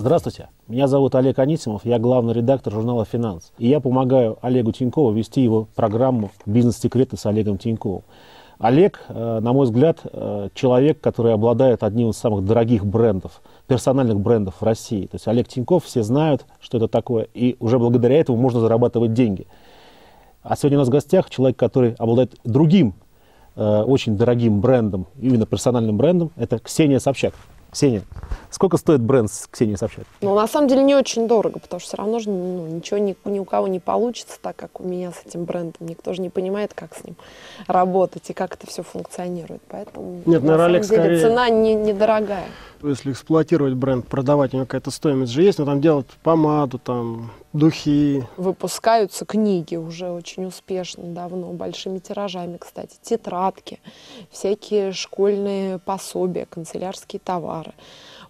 Здравствуйте, меня зовут Олег Анисимов, я главный редактор журнала «Финанс». И я помогаю Олегу Тинькову вести его программу «Бизнес-секреты» с Олегом Тиньковым. Олег, э, на мой взгляд, э, человек, который обладает одним из самых дорогих брендов, персональных брендов в России. То есть Олег Тиньков, все знают, что это такое, и уже благодаря этому можно зарабатывать деньги. А сегодня у нас в гостях человек, который обладает другим э, очень дорогим брендом, именно персональным брендом, это Ксения Собчак. Ксения, сколько стоит бренд с Ксенией Собчак? Ну, на самом деле, не очень дорого, потому что все равно же ну, ничего ни, ни у кого не получится так, как у меня с этим брендом. Никто же не понимает, как с ним работать и как это все функционирует. Поэтому, Нет, на наверное, самом деле, скорее- цена не, недорогая. Если эксплуатировать бренд, продавать, у него какая-то стоимость же есть, но там делать помаду, там, духи. Выпускаются книги уже очень успешно, давно, большими тиражами, кстати, тетрадки, всякие школьные пособия, канцелярские товары.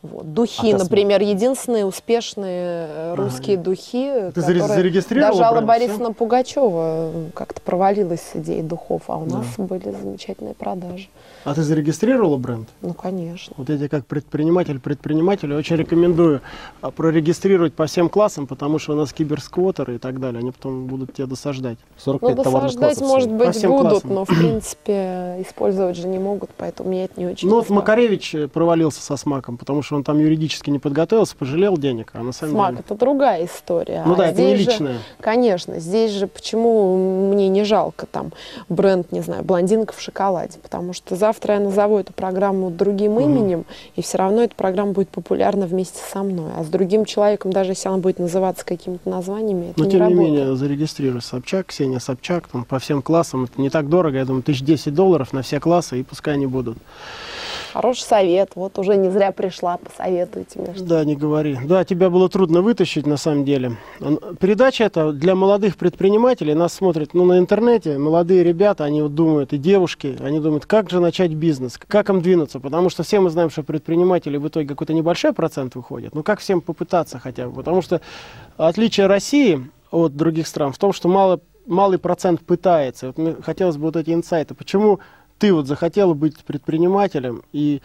Вот. Духи, А например, единственные успешные э, русские духи, Ты которые зарегистрировал даже Алла Борисовна Пугачева как-то провалилась с идеей духов, а у нас были замечательные продажи. А ты зарегистрировала бренд? Ну, конечно. Вот я тебе как предприниматель, предпринимателю очень рекомендую а, прорегистрировать по всем классам, потому что у нас киберсквотеры и так далее, они потом будут тебя досаждать. 45 Ну, товарных досаждать, классов может быть, будут, классам. но, в принципе, использовать же не могут, поэтому меня это не очень Ну, вот. Макаревич э, провалился со смаком, потому что он там юридически не подготовился, пожалел денег, а на самом Смак деле... это другая история. Ну А да, это не здесь же-. Конечно, здесь же почему мне не жалко там бренд, не знаю, блондинка в шоколаде, потому что завтра я назову эту программу другим Мгм. именем, и все равно эта программа будет популярна вместе со мной. А с другим человеком, даже если она будет называться какими-то названиями, это Но не тем не работает. менее, зарегистрируй Собчак, Ксения Собчак, там, по всем классам. Это не так дорого, я думаю, тысяч десять долларов на все классы, и пускай они будут. Хороший совет. Вот уже не зря пришла, посоветуйте мне. что- Да, не говори. Да, тебя было трудно вытащить, на самом деле. Передача эта для молодых предпринимателей. Нас смотрят ну, на интернете. Молодые ребята, они вот думают, и девушки, они думают, как же начать бизнес, как им двинуться. Потому что все мы знаем, что предприниматели в итоге какой-то небольшой процент выходит. Ну, как всем попытаться хотя бы? Потому что отличие России от других стран в том, что мало, малый процент пытается. Вот мне хотелось бы вот эти инсайты. Почему ты вот захотела быть предпринимателем, и,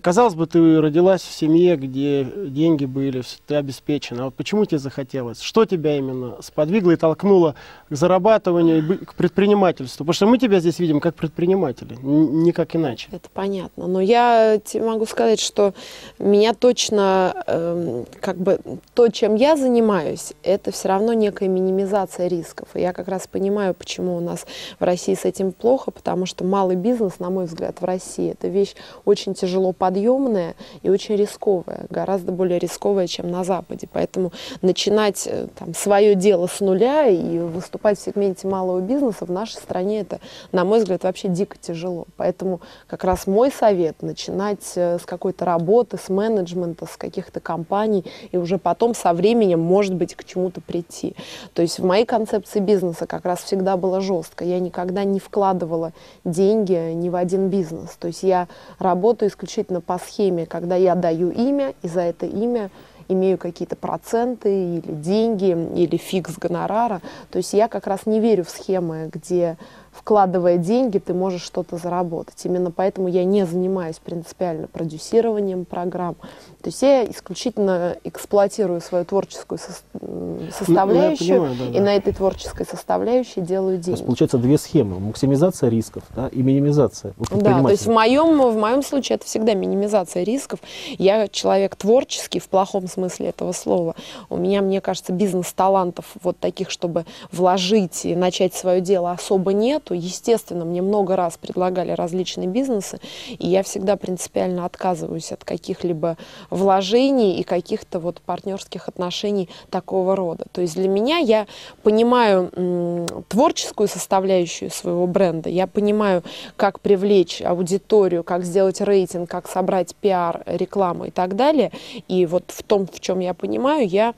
казалось бы, ты родилась в семье, где деньги были, ты обеспечена. А вот почему тебе захотелось? Что тебя именно сподвигло и толкнуло к зарабатыванию к предпринимательству? Потому что мы тебя здесь видим как предпринимателя, никак иначе. Это понятно. Но я тебе могу сказать, что меня точно, эм, как бы, то, чем я занимаюсь, это все равно некая минимизация рисков. И я как раз понимаю, почему у нас в России с этим плохо, потому что малый бизнес, на мой взгляд, в России, это вещь очень тяжело подъемная и очень рисковая, гораздо более рисковая, чем на Западе. Поэтому начинать э, там, свое дело с нуля и выступать в сегменте малого бизнеса в нашей стране, это, на мой взгляд, вообще дико тяжело. Поэтому как раз мой совет начинать э, с какой-то работы, с менеджмента, с каких-то компаний, и уже потом со временем, может быть, к чему-то прийти. То есть в моей концепции бизнеса как раз всегда было жестко. Я никогда не вкладывала деньги ни в один бизнес. То есть я работаю исключительно по схеме, когда я даю имя, и за это имя имею какие-то проценты или деньги, или фикс гонорара. То есть я как раз не верю в схемы, где вкладывая деньги, ты можешь что-то заработать. Именно поэтому я не занимаюсь принципиально продюсированием программ. То есть я исключительно эксплуатирую свою творческую сос- м, составляющую, понимаю, да, и да. на этой творческой составляющей делаю То деньги. есть получается две схемы. Максимизация рисков да, и минимизация. Да, то есть в моем, в моем случае это всегда минимизация рисков. Я человек творческий в плохом смысле этого слова. У меня, мне кажется, бизнес-талантов вот таких, чтобы вложить и начать свое дело особо нету. Естественно, мне много раз предлагали различные бизнесы, и я всегда принципиально отказываюсь от каких-либо вложений и каких-то вот партнерских отношений такого рода. То есть для меня я понимаю творческую составляющую своего бренда, я понимаю, как привлечь аудиторию, как сделать рейтинг, как собрать пиар, рекламу и так далее. И вот в том, в чем я понимаю, я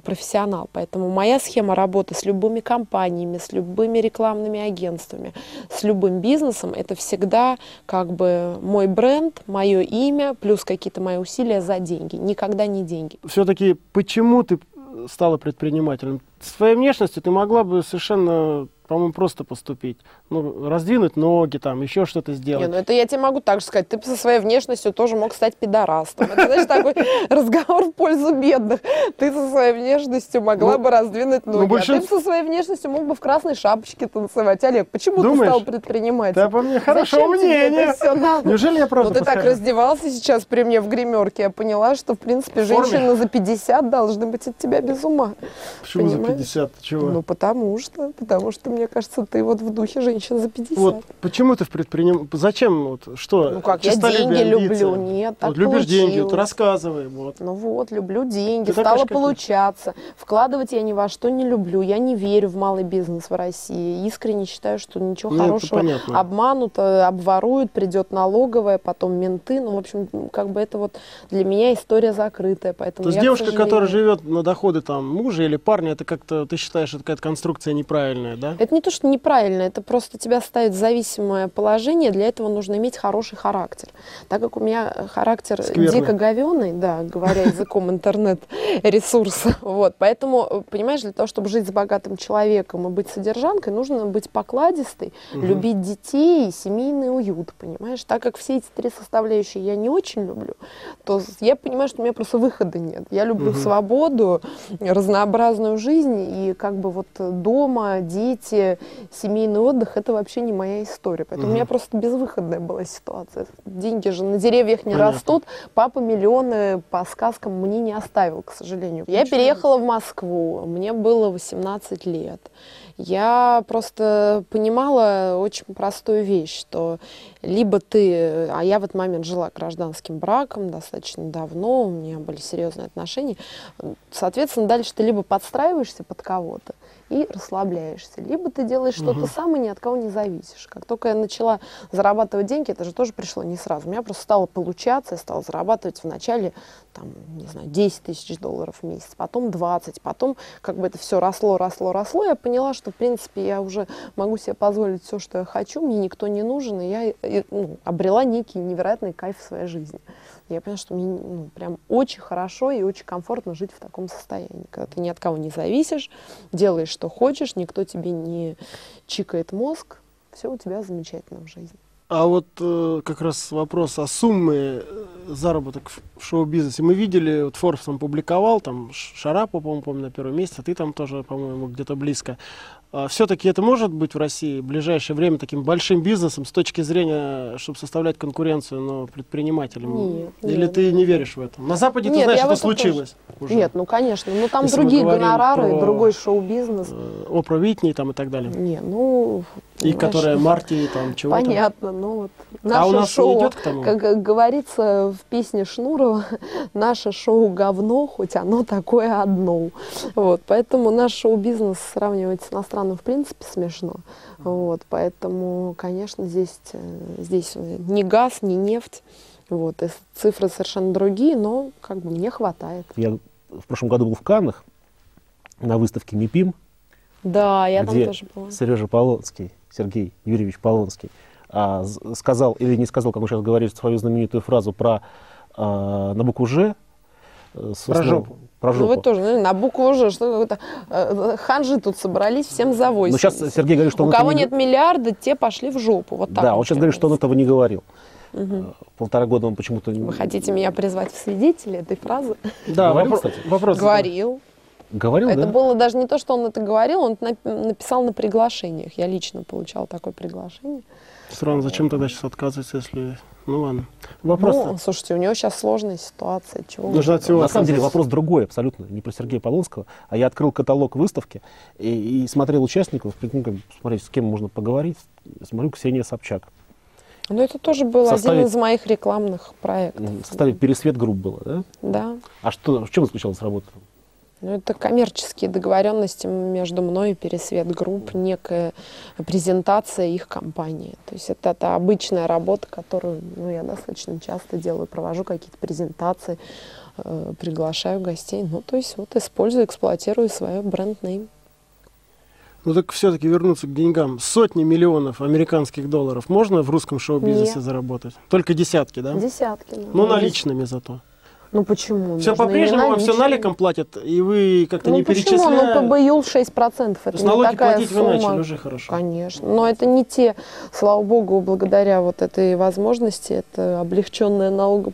профессионал. Поэтому моя схема работы с любыми компаниями, с любыми рекламными агентствами, с любым бизнесом, это всегда как бы мой бренд, мое имя, плюс какие-то мои усилия за деньги. Никогда не деньги. Все-таки почему ты стала предпринимателем? С твоей внешностью ты могла бы совершенно по-моему, просто поступить. Ну, раздвинуть ноги, там, еще что-то Не, сделать. ну это я тебе могу так же сказать. Ты со своей внешностью тоже мог стать пидорастом. Это, знаешь, такой разговор в пользу бедных. Ты со своей внешностью могла Ну, бы раздвинуть ноги. А ты со своей внешностью мог бы в красной шапочке танцевать. Олег, почему ты стал предпринимателем? Да, по мне тебе мнение. Неужели я Ну, правда ты так раздевался сейчас при мне в гримерке. Я поняла, что, в принципе, женщины за 50 должны быть от тебя без ума. Почему за понимаешь? 50? Ты Чего? Ну, потому что, потому что, мне кажется, ты вот в духе женщин за 50. Вот почему ты в предприним... Зачем? Вот, что? Ну как, я деньги люблю. Нет, так Вот любишь деньги, вот рассказывай. Вот. Ну вот, люблю деньги, Ты такая стало же, как я. получаться. Вкладывать я ни во что не люблю. Я не верю в малый бизнес в России. Искренне считаю, что ничего Ну, хорошего обманут, э, обворуют, придет налоговая, потом менты. Ну, в общем, как бы это вот для меня история закрытая. Поэтому То есть я, девушка, которая сожалению- живет на доходы там мужа или парня, это как-то, ты считаешь, это какая-то конструкция неправильная, да? Это не то, что неправильно, это просто тебя ставит в зависимое положение. Для этого нужно иметь хороший характер. Так как у меня э, характер Скверный. дико говеный, да, говоря языком интернет-ресурса, вот, поэтому, э, понимаешь, для того, чтобы жить с богатым человеком и быть содержанкой, нужно быть покладистой, Мгм. любить детей и семейный уют, понимаешь? Так как все эти три составляющие я не очень люблю, то я понимаю, что у меня просто выхода нет. Я люблю Мгм. свободу, разнообразную жизнь, и как бы вот дома, дети, семейный отдых, это вообще не моя история. Поэтому у меня просто безвыходная была ситуация. Деньги же на деревьях не Понятно. растут, папа миллионы по сказкам мне не оставил, к сожалению. Я Ничего. переехала в Москву, мне было 18 лет. Я просто понимала очень простую вещь, что либо ты, а я в этот момент жила гражданским браком достаточно давно, у меня были серьезные отношения, соответственно, дальше ты либо подстраиваешься под кого-то и расслабляешься, либо ты делаешь что-то сам и ни от кого не зависишь. Как только я начала зарабатывать деньги, это же тоже пришло не сразу. У меня просто стало получаться, я стала зарабатывать вначале, там, не знаю, 10 тысяч долларов в месяц, потом 20, потом как бы это все росло, росло, росло. Я поняла, что, в принципе, я уже могу себе позволить все, что я хочу, мне никто не нужен, и я ну, обрела некий невероятный кайф в своей жизни. Я поняла, что мне ну, прям очень хорошо и очень комфортно жить в таком состоянии, когда ты ни от кого не зависишь, делаешь, что хочешь, никто тебе не чикает мозг, все у тебя замечательно в жизни. А вот э, как раз вопрос о сумме э, заработок в шоу-бизнесе. Мы видели, вот Forbes там публиковал, там Ш- Шарапова, по-моему, помню, на первом месте, а ты там тоже, по-моему, где-то близко. Все-таки это может быть в России в ближайшее время таким большим бизнесом с точки зрения, чтобы составлять конкуренцию но предпринимателям? Нет, Или нет. ты не веришь в это? На Западе, ты Нет, знаешь, я в это это тоже. случилось уже. Нет, ну конечно, ну там Если другие гонорары, про- другой шоу-бизнес. Э, Опра Витни там и так далее. Не, ну... И понимаешь, которая Марти там чего-то. Понятно, ну вот А наше у нас шоу, не идет к тому? как э, говорится в песне Шнурова, наше шоу говно, хоть оно такое одно. Вот, поэтому наш шоу-бизнес сравнивать с иностранным в принципе смешно. Вот, поэтому, конечно, здесь, э, здесь ни газ, ни нефть. Вот, цифры совершенно другие, но как бы мне хватает. Я в прошлом году был в Каннах на выставке МИПИМ, Да, я где там тоже была. Сережа Полонский, Сергей Юрьевич Полонский, а, сказал или не сказал, как он сейчас говорит, свою знаменитую фразу про а, на букву Ж. э, с Про жопу. Про Ну, жопу. вы тоже, ну, на букву уже, что какой-то э, ханжи тут собрались, всем за 80. Но сейчас Сергей говорит, что У он кого не нет миллиарда, те пошли в жопу. Вот так Да, он сейчас говорит, что он этого не говорил. Э, Полтора года он почему-то... не- Вы хотите меня призвать в свидетели этой фразы? Да, Говорил, вопро- кстати? вопрос. Говорил. Говорил, это да? было даже не то, что он это говорил, он написал на приглашениях. Я лично получала такое приглашение. Странно, зачем тогда сейчас отказываться, если... Ну ладно. Вопрос. Ну, слушайте, у него сейчас сложная ситуация. Чего всего На самом деле вопрос другой абсолютно, не про Сергея Полонского, а я открыл каталог выставки и, и смотрел участников, ну, как смотреть, с кем можно поговорить. Смотрю, Ксения Собчак. Ну, это тоже был составе- один из моих рекламных проектов. В составе «Пересвет групп» было, да? Да. А что, в чем заключалась работа? Ну, это коммерческие договоренности между мной и Пересвет Групп, некая презентация их компании. То есть это, это обычная работа, которую ну, я достаточно часто делаю, провожу какие-то презентации, э, приглашаю гостей. Ну, то есть вот использую, эксплуатирую свой бренд-нейм. Ну так все-таки вернуться к деньгам. Сотни миллионов американских долларов можно в русском шоу-бизнесе Нет. заработать? Только десятки, да? Десятки. да. Ну, наличными зато. Ну почему? Все по-прежнему вам все наликом платят, и вы как-то Ну не почему? перечисляете. Ну ПБЮЛ 6%. То Это есть не налоги такая платить сумма. вы начали уже хорошо. Конечно. Но это не те, слава богу, благодаря вот этой возможности, это облегченная налог...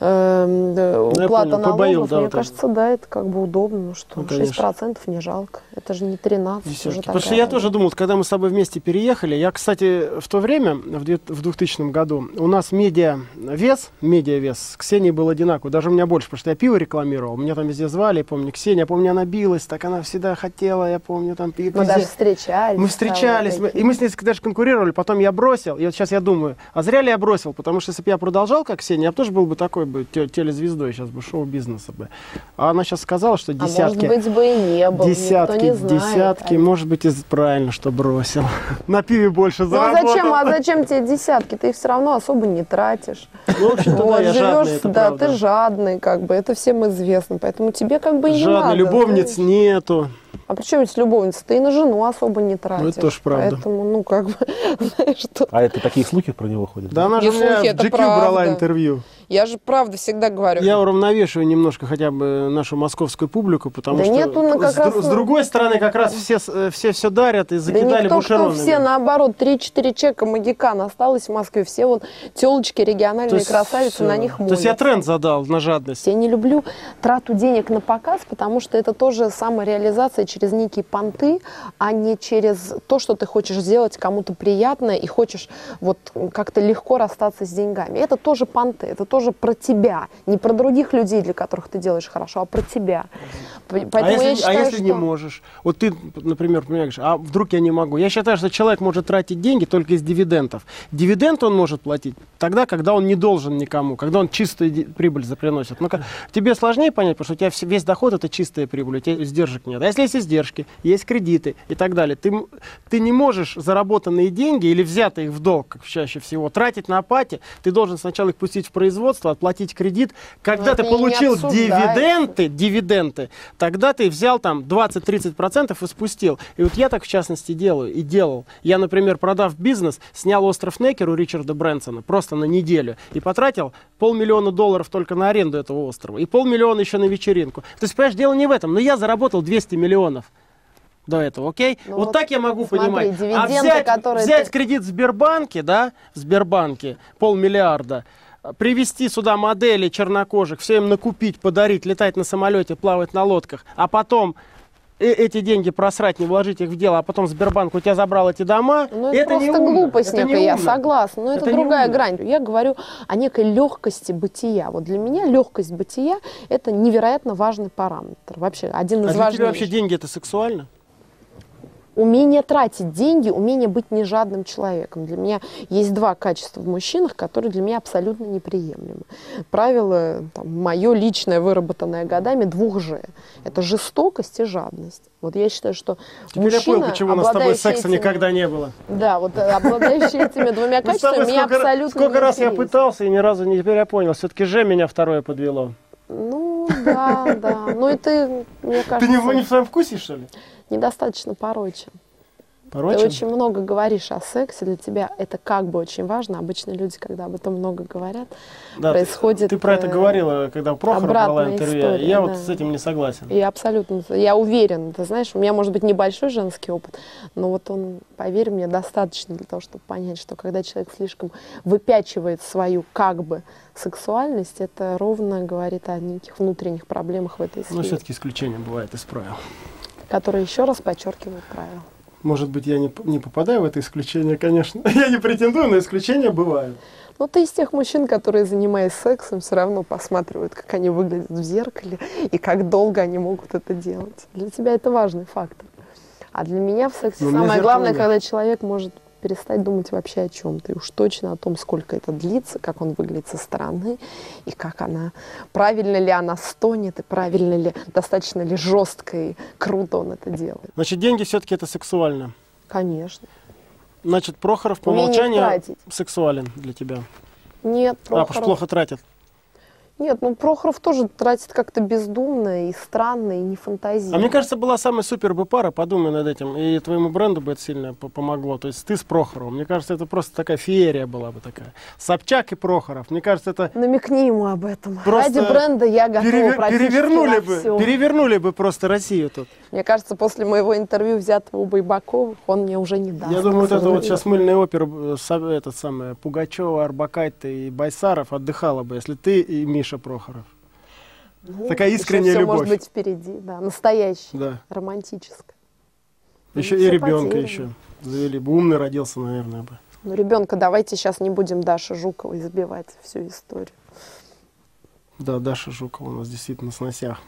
Ну, я уплата понял, налогов. да, Мне вот это. кажется, да, это как бы удобно. Ну что, Ну, конечно. 6% не жалко. Это же не 13. Десятки. уже Потому что я тоже думал, когда мы с тобой вместе переехали, я, кстати, в то время, в две- в 2000 году, у нас медиа вес, медиа вес с Ксенией был одинаковый, даже у меня больше, потому что я пиво рекламировал, меня там везде звали, я помню, Ксения, я помню, она билась, так она всегда хотела, я помню, там Мы везде. даже встречались. Мы встречались, мы- и мы с ней даже конкурировали, потом я бросил, и вот сейчас я думаю, а зря ли я бросил, потому что если бы я продолжал, как Ксения, я бы тоже был бы такой бы те- телезвездой, сейчас бы шоу-бизнеса бы. А она сейчас сказала, что А десятки... может быть бы и не был. Десятки, никто не знает. десятки, может быть, и правильно, что бросил. На пиве больше Ну а заработал. зачем, а зачем тебе десятки? Ты их все равно особо не тратишь. Ну, в общем-то, Вот, да, я живешь, жадный, это да, правда. ты жадный, как бы, это всем известно. Поэтому тебе как бы и не Жадный, надо. любовниц знаешь. нету. А при чем здесь любовница? Ты и на жену особо не тратишь. это тоже правда. Поэтому, ну, как бы, знаешь, что... А это такие слухи про него ходят? Да она Не же у меня слухи, в GQ брала интервью. Я же правда всегда говорю. Я уравновешиваю немножко хотя бы нашу московскую публику, потому Да что нет, ну, как с, раз, с ну, другой стороны как раз все э, все все дарят и Да закидали никто, кто бушеронами. все, наоборот, 3-4 чека магикан осталось в Москве. Все вот телочки региональные есть, красавицы, на э, них То есть я тренд задал на жадность. Я не люблю трату денег на показ, потому что это тоже самореализация через некие понты, а не через то, что ты хочешь сделать кому-то приятно и хочешь вот как-то легко расстаться с деньгами. Это тоже понты, это тоже про тебя, не про других людей, для которых ты делаешь хорошо, а про тебя. П- Поэтому а если, я а считаю, если не что- можешь? Вот ты, например, понимаешь, а вдруг я не могу? Я считаю, что человек может тратить деньги только из дивидендов. Дивиденд он может платить тогда, когда он не должен никому, когда он чистую прибыль заприносит. Ка- тебе сложнее понять, потому что у тебя весь доход это чистая прибыль, у тебя издержек нет. А если есть издержки, есть кредиты и так далее, ты, ты не можешь заработанные деньги или взятые их в долг, как чаще всего, тратить на апате. Ты должен сначала их пустить в производство, отплатить кредит. Когда это ты и не получил дивиденды, дивиденды, тогда ты взял там 20-30% и спустил. И вот я так в частности делаю и делал. Я, например, продав бизнес, снял остров Некер у Ричарда Брэнсона просто на неделю и потратил полмиллиона долларов только на аренду этого острова и полмиллиона еще на вечеринку. То есть, понимаешь, дело не в этом, но я заработал 200 миллионов до этого, окей? Ну вот, вот так я могу смотри, понимать. А взять, взять ты- кредит в Сбербанке, да, в Сбербанке, полмиллиарда, привести сюда модели чернокожих, все им накупить, подарить, летать на самолете, плавать на лодках, а потом э- эти деньги просрать, не вложить их в дело, а потом Сбербанк у тебя забрал эти дома, Ну, это, не просто умно, глупость это не некая, я согласна. Но это, Это не другая грань. Я говорю о некой легкости бытия. Вот для меня легкость бытия – это невероятно важный параметр. Вообще, один А из для тебя важнейших. вообще деньги это сексуально? Умение тратить деньги, умение быть нежадным человеком. Для меня есть два качества в мужчинах, которые для меня абсолютно неприемлемы. Правило, там, мое личное, выработанное годами, двух «Ж». Это жестокость и жадность. Вот я считаю, что Теперь я мужчина, понял, почему у нас с тобой секса этими- никогда не было. Да, вот э, обладающий этими двумя тобой качествами, меня абсолютно сколько раз я пытался и ни разу не теперь я понял. Все-таки же меня второе подвело. Ну, да, да. Ну и ты, мне Ты кажется, не, не в своем вкусе, что ли? недостаточно порочен. Порочен? Ты очень много говоришь о сексе, для тебя это как бы очень важно. Обычно люди, когда об этом много говорят, Да, ты- происходит, Ты, про это э, говорила, когда у Прохора брала интервью. история, я да. вот с этим не согласен. я абсолютно, я уверена, ты знаешь, у меня может быть небольшой женский опыт, но вот он, поверь мне, достаточно для того, чтобы понять, что когда человек слишком выпячивает свою как бы сексуальность, это ровно говорит о неких внутренних проблемах в этой Но сфере, все-таки исключение бывает из правил. которые еще раз подчеркивают правила. Может быть, я не, не попадаю в это исключение, конечно. Я не претендую, но исключения бывают. Ну, ты из тех мужчин, которые, занимаясь сексом, все равно посматривают, как они выглядят в зеркале и как долго они могут это делать. Для тебя это важный фактор. А для меня в сексе Но у меня самое главное, нет. когда человек может перестать думать вообще о чем-то. И уж точно о том, сколько это длится, как он выглядит со стороны, и как она, правильно ли она стонет, и правильно ли, достаточно ли жестко и круто он это делает. Значит, деньги все-таки это сексуально. Конечно. Значит, Прохоров по Умение умолчанию тратить. сексуален для тебя. Нет, А, потому что Прохоров- плохо тратит. Нет, ну Прохоров тоже тратит как-то бездумно и странно, и не фантазийно. А мне кажется, была самая супер бы пара, подумай над этим, и твоему бренду бы это сильно по- помогло. То есть ты с Прохоровым. Мне кажется, это просто такая феерия была бы такая. Собчак и Прохоров. Мне кажется, это Намекни ему об этом. Просто Ради бренда я готова переве- практически перевернули бы, всё. перевернули бы просто Россию тут. Мне кажется, после моего интервью, взятого у Байбаковых, он мне уже не даст. Я думаю, вот это вот сейчас мыльная опера, э, этот самый, Пугачева, Арбакайте и Байсаров отдыхала бы, если ты и Миша Прохоров. Ну, такая искренняя всё любовь. может быть впереди, да, настоящая, Да. романтическая. Еще Ну, и всё ребенка потеряно. еще завели бы. Умный родился, наверное, бы. Ну, ребенка, давайте сейчас не будем Даши Жуковой избивать всю историю. Да, Даша Жукова у нас действительно с сносях.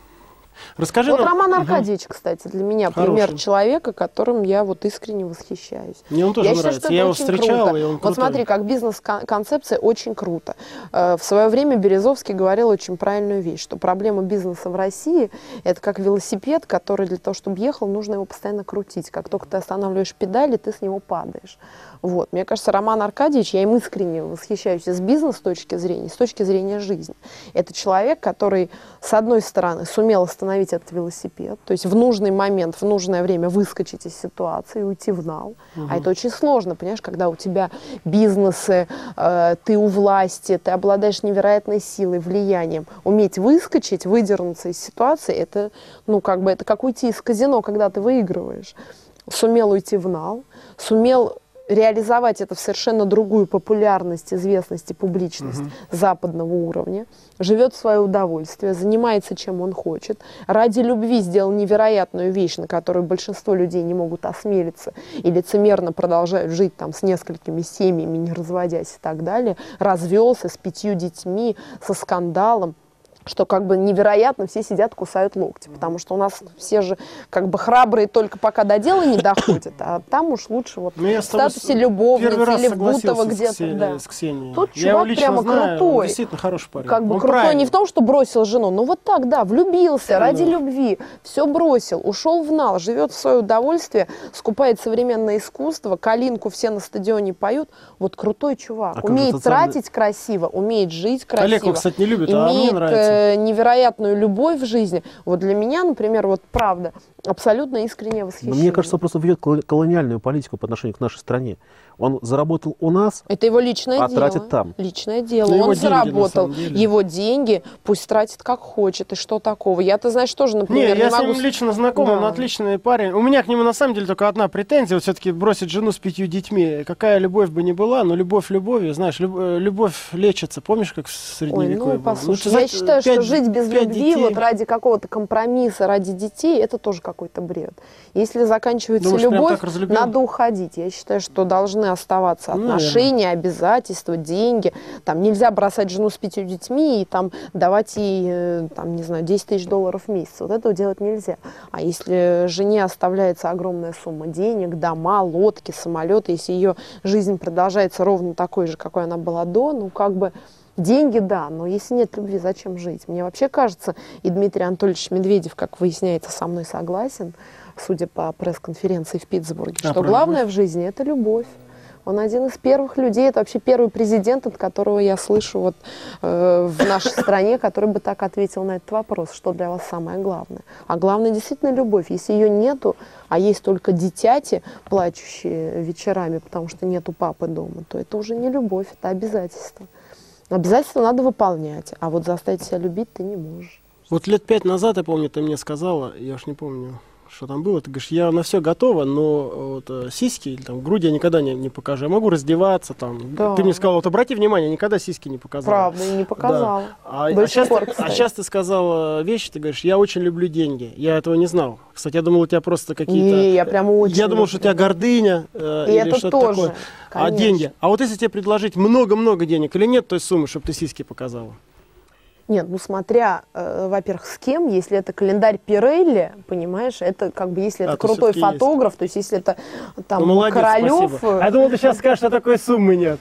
Расскажи вот нам- Роман. Аркадьевич, кстати, для меня Хороший. пример человека, которым я вот искренне восхищаюсь. Мне он тоже Я считаю, нравится. это Я его очень встречал, круто. и он Вот крутой. смотри, как бизнес-концепция очень круто. Э, В свое время Березовский говорил очень правильную вещь, что проблема бизнеса в России – это как велосипед, который для того, чтобы ехал, нужно его постоянно крутить. Как только ты останавливаешь педали, ты с него падаешь. Вот. Мне кажется, Роман Аркадьевич, я им искренне восхищаюсь с бизнес точки зрения, с точки зрения жизни. Это человек, который, с одной стороны, сумел остановить этот велосипед, то есть в нужный момент, в нужное время выскочить из ситуации и уйти в нал. А это очень сложно, понимаешь, когда у тебя бизнесы, э, ты у власти, ты обладаешь невероятной силой, влиянием. Уметь выскочить, выдернуться из ситуации, это, ну, как бы, это как уйти из казино, когда ты выигрываешь. Сумел уйти в нал, сумел реализовать это в совершенно другую популярность, известность и публичность западного уровня, живет в свое удовольствие, занимается чем он хочет, ради любви сделал невероятную вещь, на которую большинство людей не могут осмелиться и лицемерно продолжают жить там с несколькими семьями, не разводясь и так далее, развелся с пятью детьми, со скандалом, что как бы невероятно все сидят, кусают локти, потому что у нас все же как бы храбрые только пока до дела не доходят, а там уж лучше вот Ну, в статусе любовницы или с где-то, да. с Ксенией. Тут Я чувак прямо знаю, он крутой. действительно хороший парень. Как бы Он крутой не правильный. в том, что бросил жену, но вот так, да, влюбился ради любви, все бросил, ушел в нал, живет в свое удовольствие, скупает современное искусство, калинку все на стадионе поют. Вот крутой чувак, А умеет тратить красиво, умеет жить красиво. Олег его, кстати, не любит, а мне имеет нравится. Э, невероятную любовь в жизни. Вот для меня, например, вот правда, абсолютно искреннее Но восхищение. мне кажется, просто ведет коло- колониальную политику по отношению к нашей стране. Он заработал у нас, Это его личное А дело. тратит там. Личное дело. Ну, его Он заработал его деньги, пусть тратит как хочет. И что такого? Я-то, знаешь, тоже, например, не, я с могу... ним лично знаком, Да. он отличный парень. У меня к нему на самом деле только одна претензия, вот все-таки бросить жену с пятью детьми. Какая любовь бы ни была, но любовь любовью, знаешь, люб- э, любовь лечится. Помнишь, как в Ой, средневековье ну, было? послушай, ты я считаю, что жить без любви детей. вот ради какого-то компромисса, ради детей, это тоже какой-то бред. Если заканчивается Думаешь, любовь, надо уходить. Я считаю, что должны оставаться отношения, обязательства, деньги. Там нельзя бросать жену с пятью детьми и там давать ей, э, там, не знаю, 10 тысяч долларов в месяц. Вот этого делать нельзя. А если жене оставляется огромная сумма денег, дома, лодки, самолеты, если ее жизнь продолжается ровно такой же, какой она была до, ну, как бы Деньги, да, но если нет любви, зачем жить? Мне вообще кажется, и Дмитрий Анатольевич Медведев, как выясняется, со мной согласен, судя по пресс-конференции в Питтсбурге, А, что про главное в жизни – это любовь. Он один из первых людей, это вообще первый президент, от которого я слышу вот, э, в нашей стране, который бы так ответил на этот вопрос, что для вас самое главное. А главное действительно любовь. Если ее нету, а есть только дитяти, плачущие вечерами, потому что нету папы дома, то это уже не любовь, это обязательство. Обязательства надо выполнять, а вот заставить себя любить ты не можешь. Вот лет пять назад, я помню, ты мне сказала, я уж не помню, что там было, ты говоришь, я на все готова, но вот, э, сиськи или там груди я никогда не, не покажу. Я могу раздеваться там. Да. Ты мне сказала, вот обрати внимание, никогда сиськи не показала. Правда, не показала. А, До а сих сейчас, пор, ты- а сейчас ты сказала вещь, ты говоришь, я очень люблю деньги. Я этого не знал. Кстати, я думал, у тебя просто какие-то... Не, я прямо очень Я думал, что у тебя гордыня э, И или это что-то тоже, такое. А конечно. деньги? А вот если тебе предложить много-много денег или нет той суммы, чтобы ты сиськи показала? Нет, ну смотря, э, во-первых, с кем, если это календарь Пирелли, понимаешь, это как бы, если А, это то крутой всё-таки есть. фотограф, то есть если это там Ну, молодец, Королев, спасибо. э, я думал, ты сейчас скажешь, что такой суммы нет.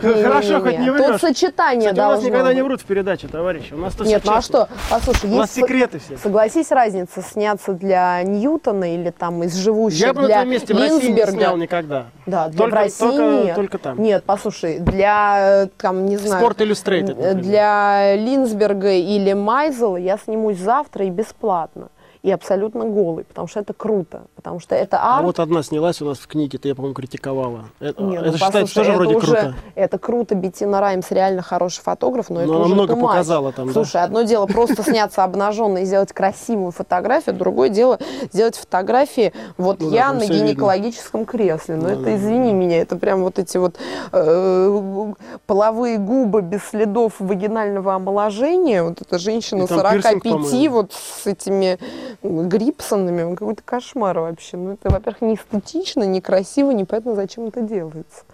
Хорошо, хоть не врешь. Тут сочетание Кстати, у нас должно никогда быть. не врут в передаче, товарищи. У нас тут Нет, ну а что? Послушай, У нас есть... секреты все. Согласись, разница сняться для Ньютона или там из живущих Я бы на для твоем месте в России не Линдсберга. снял никогда. Да, для Только- в России только- нет. только там. Нет, послушай, для, э, там, не знаю... Спорт Illustrated, например. Для Линсберга или Майзела я снимусь завтра и бесплатно. И абсолютно голый, потому что это круто. Потому что это А арт. вот одна снялась у нас в книге, ты, я, по-моему, критиковала. Это, Не, ну, это считается тоже это вроде уже- круто. Это круто, Беттина Раймс реально хороший фотограф, но, Но это она уже много much. показала там, да? Слушай, одно дело просто сняться обнаженной и сделать красивую фотографию, другое дело сделать фотографии, вот Ну да, я там на всё видно. гинекологическом кресле. Но Да, это, да, извини меня, это прям вот эти вот э, половые губы без следов вагинального омоложения. Вот эта женщина И там 45 пирсинг, вот с этими грипсонами, какой-то кошмар вообще. Ну это, во-первых, не эстетично, не красиво, непонятно, зачем это делается.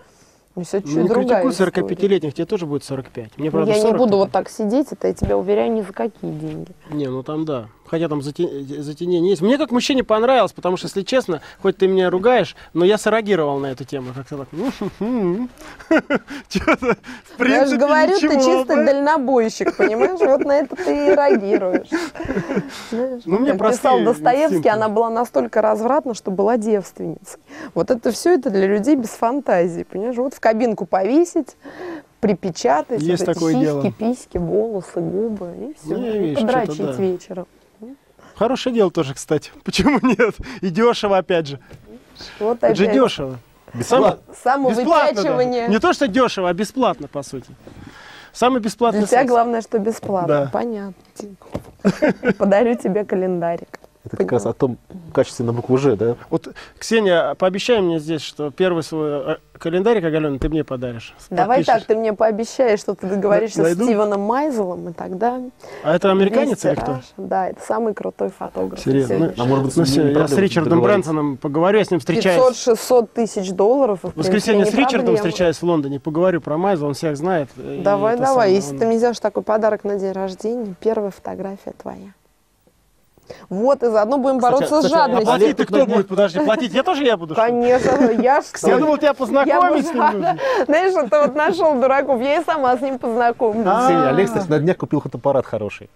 Ну, чуть Ну, не другая критикуй история. 45-летних, тебе тоже будет 45. Мне, Ну, правда, Я не 40 буду только. вот так сидеть, это я тебя уверяю, ни за какие деньги. Не, ну там да. Хотя там зате- затенение есть. Мне как мужчине понравилось, потому что, если честно, хоть ты меня ругаешь, но я среагировал на эту тему. Как-то так. Что-то, в принципе, я же говорю, ты чисто да? дальнобойщик, понимаешь? Вот на это ты и реагируешь. Ну, мне писал Достоевский, она была настолько развратна, что была девственницей. Вот это все это для людей без фантазии, понимаешь? Вот в кабинку повесить, припечатать, Есть вот такое сиськи, дело. письки, волосы, губы, и все. Ну, и подрочить да. вечером. Хорошее дело тоже, кстати. Почему нет? И дешево, опять же. Вот Это же опять дешево. Бесплатно. Даже. самовыпячивание. Не то, что дешево, а бесплатно, по сути. Самый бесплатный Для тебя секс. главное, что бесплатно. Да. Понятно. Подарю тебе календарик. Это как раз о том качестве на букву «Ж», да? Вот, Ксения, пообещай мне здесь, что первый свой э, календарик, Оголена, ты мне подаришь. Давай Подпишешь. так, ты мне пообещаешь, что ты договоришься Найду. с Стивеном Майзелом, и тогда... А это американец или кто? Да, это самый крутой фотограф. Серьезно? Сегодня. А может быть, Ну, не я с Ричардом. Брэнсоном поговорю, я с ним встречаюсь. 500-600 тысяч долларов. в воскресенье с Ричардом проблема. встречаюсь в Лондоне, поговорю про Майза, он всех знает. Давай, давай. самое, Если он- ты мне сделаешь такой подарок на день рождения, первая фотография твоя. Вот, и заодно будем Кстати, бороться с кстати, а А жадностью. платить Олег ты кто будет? Подожди, платить я тоже я буду? что? Конечно, я ж Я думал, тебя познакомить с ним. Знаешь, что ты вот нашел дураков, я и сама с ним познакомлюсь. А. Ксения, Олег, кстати, на днях купил фотоаппарат хороший.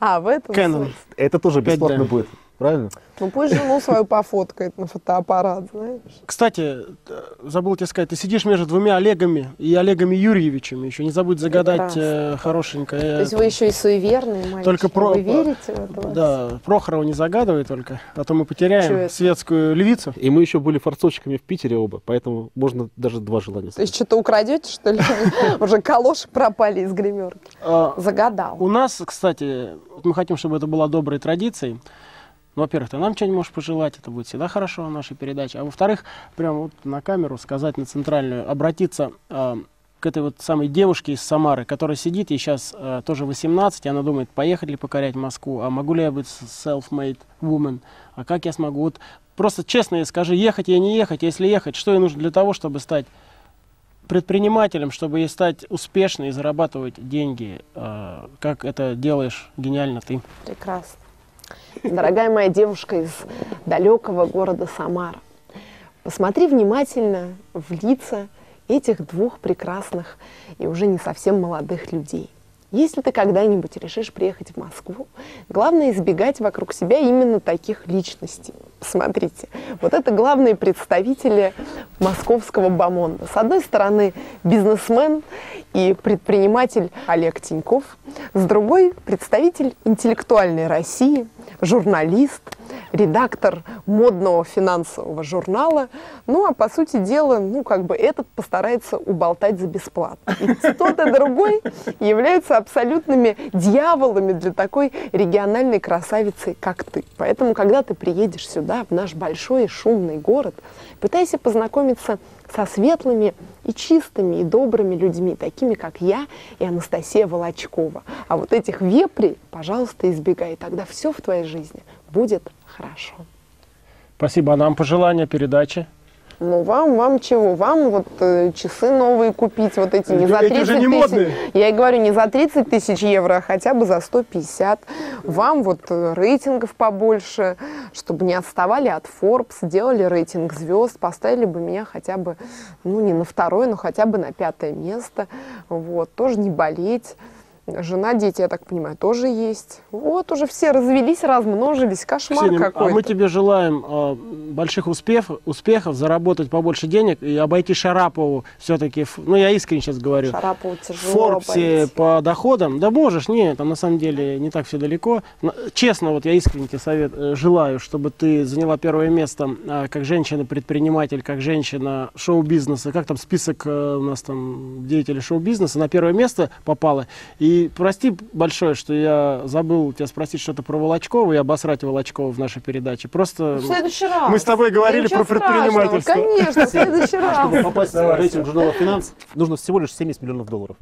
А, в этом Canon. Это тоже бесплатно будет, правильно? Ну пусть жену свою пофоткает на фотоаппарат, знаешь. Кстати, э, забыл тебе сказать, ты сидишь между двумя Олегами и Олегами Юрьевичами. Еще не забудь загадать Прекрасно. э, хорошенькое. То есть вы еще и суеверные мальчики. Только про- Вы верите в это? Да, Прохорова не загадывай только, а то мы потеряем светскую львицу. И мы еще были форцовщиками в Питере оба, поэтому можно даже два желания. То есть что-то украдете, что ли? Уже калоши пропали из гримерки. А, Загадал. У нас, кстати, мы хотим, чтобы это была доброй традицией. Ну, во-первых, ты нам что-нибудь можешь пожелать, это будет всегда хорошо в нашей передаче. А во-вторых, прямо вот на камеру сказать, на центральную, обратиться а, к этой вот самой девушке из Самары, которая сидит, ей сейчас а, тоже 18, и она думает, поехать ли покорять Москву, а могу ли я быть self-made woman, а как я смогу? Вот просто честно ей скажи, ехать ей не ехать, если ехать, что ей нужно для того, чтобы стать предпринимателем, чтобы ей стать успешной и зарабатывать деньги, э, как это делаешь гениально ты. Прекрасно. Дорогая моя девушка из далекого города Самара, посмотри внимательно в лица этих двух прекрасных и уже не совсем молодых людей. Если ты когда-нибудь решишь приехать в Москву, главное избегать вокруг себя именно таких личностей. Посмотрите, вот это главные представители московского бомонда. С одной стороны, бизнесмен и предприниматель Олег Тиньков, с другой – представитель интеллектуальной России, журналист, редактор модного финансового журнала. Ну, а по сути дела, ну, как бы этот постарается уболтать за бесплатно. И тот и другой являются абсолютными дьяволами для такой региональной красавицы, как ты. Поэтому, когда ты приедешь сюда, в наш большой шумный город, пытайся познакомиться со светлыми и чистыми и добрыми людьми, такими как я и Анастасия Волочкова. А вот этих вепрей, пожалуйста, избегай, тогда все в твоей жизни будет хорошо. Спасибо. А нам пожелания передачи? Ну, вам, вам чего? Вам вот э, часы новые купить, вот эти не за Эти 30 уже не тысяч. модные. Я и говорю, не за 30 тысяч евро, а хотя бы за 150. Вам вот э, рейтингов побольше, чтобы не отставали от Forbes, делали рейтинг звезд, поставили бы меня хотя бы, ну, не на второе, но хотя бы на пятое место. Вот, тоже не болеть. Жена, дети, я так понимаю, тоже есть. Вот, уже все развелись, размножились. Кошмар Ксения, какой-то. а мы тебе желаем э, больших успехов, успехов, заработать побольше денег и обойти Шарапову все-таки, ну я искренне сейчас говорю, Шарапову тяжело Форбсе пойти. по доходам, да можешь, нет, там на самом деле не так все далеко. Но, Честно, вот я искренне тебе совет, э, желаю, чтобы ты заняла первое место а, как женщина-предприниматель, как женщина шоу-бизнеса, как там список э, у нас там деятелей шоу-бизнеса, на первое место попала. И прости большое, что я забыл тебя спросить что-то про Волочкова и обосрать Волочкова в нашей передаче. Просто В следующий раз. мы с тобой говорили Ничего про предпринимательство. страшного, Конечно, в следующий раз. Чтобы попасть в рейтинг журнала «Финанс», нужно всего лишь 70 миллионов долларов.